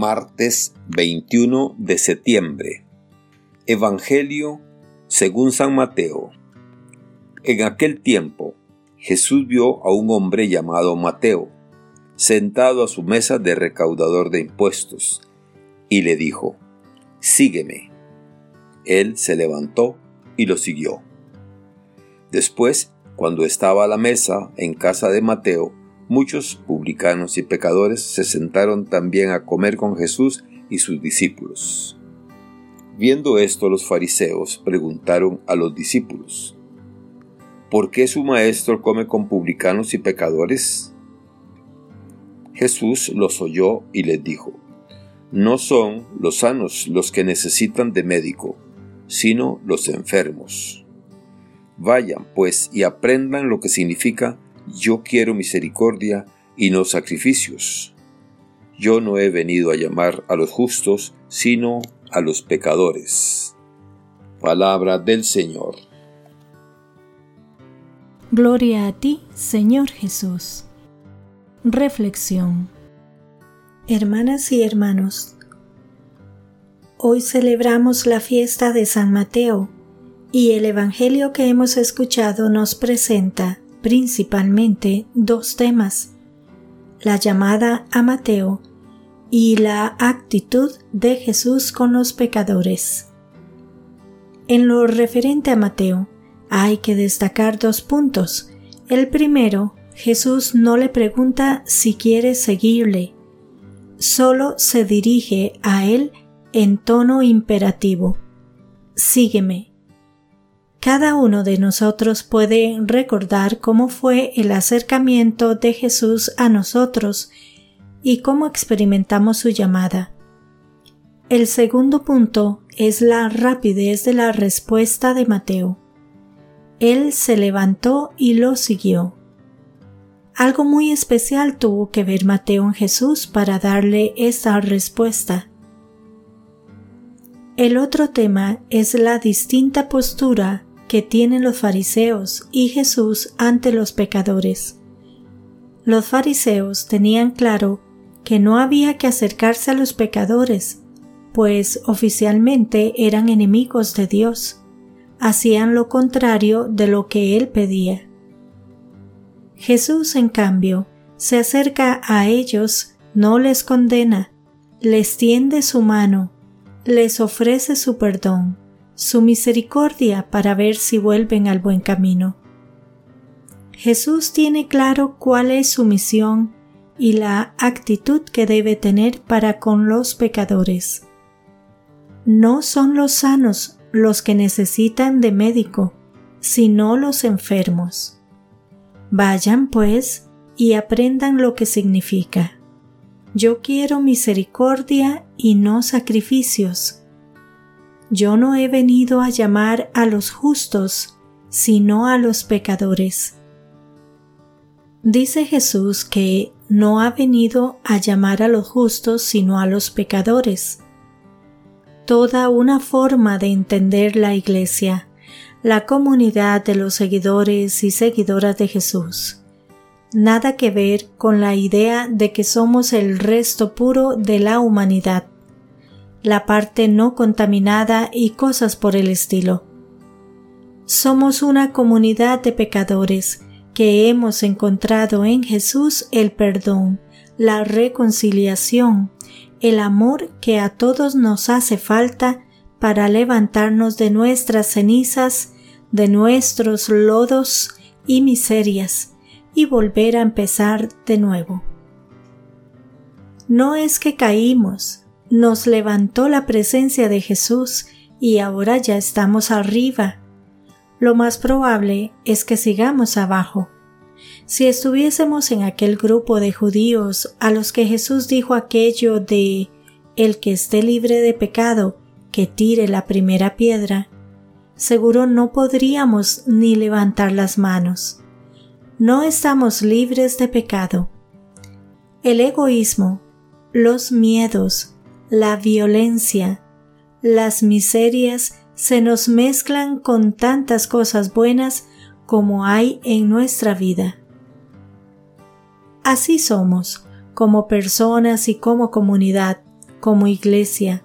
Martes 21 de septiembre. Evangelio según San Mateo. En aquel tiempo, Jesús vio a un hombre llamado Mateo, sentado a su mesa de recaudador de impuestos, y le dijo, Sígueme. Él se levantó y lo siguió. Después, cuando estaba a la mesa en casa de Mateo, muchos publicanos y pecadores se sentaron también a comer con Jesús y sus discípulos. Viendo esto los fariseos preguntaron a los discípulos, ¿por qué su maestro come con publicanos y pecadores? Jesús los oyó y les dijo, No son los sanos los que necesitan de médico, sino los enfermos. Vayan, pues, y aprendan lo que significa yo quiero misericordia y no sacrificios. Yo no he venido a llamar a los justos, sino a los pecadores. Palabra del Señor. Gloria a ti, Señor Jesús. Reflexión. Hermanas y hermanos, hoy celebramos la fiesta de San Mateo y el Evangelio que hemos escuchado nos presenta principalmente dos temas, la llamada a Mateo y la actitud de Jesús con los pecadores. En lo referente a Mateo, hay que destacar dos puntos. El primero, Jesús no le pregunta si quiere seguirle, solo se dirige a él en tono imperativo. Sígueme. Cada uno de nosotros puede recordar cómo fue el acercamiento de Jesús a nosotros y cómo experimentamos su llamada. El segundo punto es la rapidez de la respuesta de Mateo. Él se levantó y lo siguió. Algo muy especial tuvo que ver Mateo en Jesús para darle esa respuesta. El otro tema es la distinta postura que tienen los fariseos y Jesús ante los pecadores. Los fariseos tenían claro que no había que acercarse a los pecadores, pues oficialmente eran enemigos de Dios. Hacían lo contrario de lo que Él pedía. Jesús, en cambio, se acerca a ellos, no les condena, les tiende su mano, les ofrece su perdón su misericordia para ver si vuelven al buen camino. Jesús tiene claro cuál es su misión y la actitud que debe tener para con los pecadores. No son los sanos los que necesitan de médico, sino los enfermos. Vayan, pues, y aprendan lo que significa. Yo quiero misericordia y no sacrificios, yo no he venido a llamar a los justos, sino a los pecadores. Dice Jesús que no ha venido a llamar a los justos, sino a los pecadores. Toda una forma de entender la Iglesia, la comunidad de los seguidores y seguidoras de Jesús. Nada que ver con la idea de que somos el resto puro de la humanidad la parte no contaminada y cosas por el estilo. Somos una comunidad de pecadores que hemos encontrado en Jesús el perdón, la reconciliación, el amor que a todos nos hace falta para levantarnos de nuestras cenizas, de nuestros lodos y miserias, y volver a empezar de nuevo. No es que caímos, nos levantó la presencia de Jesús y ahora ya estamos arriba. Lo más probable es que sigamos abajo. Si estuviésemos en aquel grupo de judíos a los que Jesús dijo aquello de el que esté libre de pecado, que tire la primera piedra, seguro no podríamos ni levantar las manos. No estamos libres de pecado. El egoísmo, los miedos, la violencia, las miserias se nos mezclan con tantas cosas buenas como hay en nuestra vida. Así somos, como personas y como comunidad, como iglesia,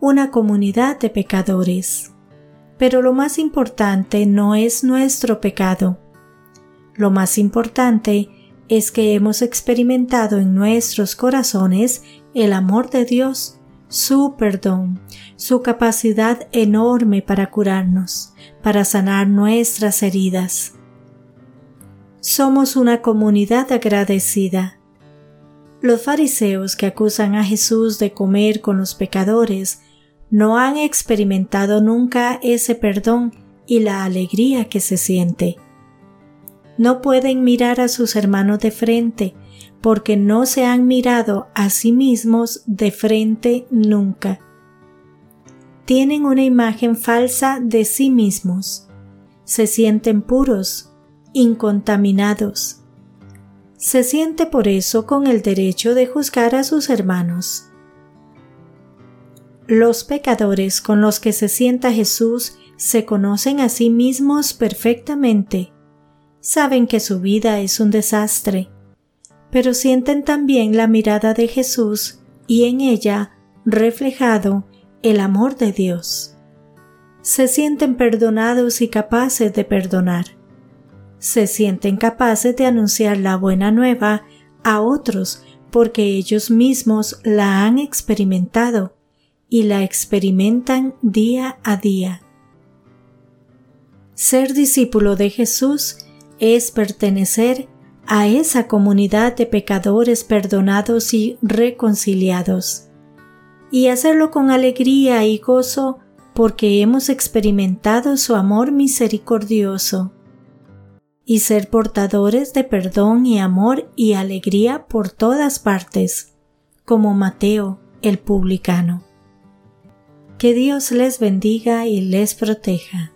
una comunidad de pecadores. Pero lo más importante no es nuestro pecado. Lo más importante es que hemos experimentado en nuestros corazones el amor de Dios, su perdón, su capacidad enorme para curarnos, para sanar nuestras heridas. Somos una comunidad agradecida. Los fariseos que acusan a Jesús de comer con los pecadores no han experimentado nunca ese perdón y la alegría que se siente. No pueden mirar a sus hermanos de frente porque no se han mirado a sí mismos de frente nunca. Tienen una imagen falsa de sí mismos. Se sienten puros, incontaminados. Se siente por eso con el derecho de juzgar a sus hermanos. Los pecadores con los que se sienta Jesús se conocen a sí mismos perfectamente. Saben que su vida es un desastre, pero sienten también la mirada de Jesús y en ella reflejado el amor de Dios. Se sienten perdonados y capaces de perdonar se sienten capaces de anunciar la buena nueva a otros porque ellos mismos la han experimentado y la experimentan día a día. Ser discípulo de Jesús es pertenecer a esa comunidad de pecadores perdonados y reconciliados, y hacerlo con alegría y gozo porque hemos experimentado su amor misericordioso y ser portadores de perdón y amor y alegría por todas partes, como Mateo el publicano. Que Dios les bendiga y les proteja.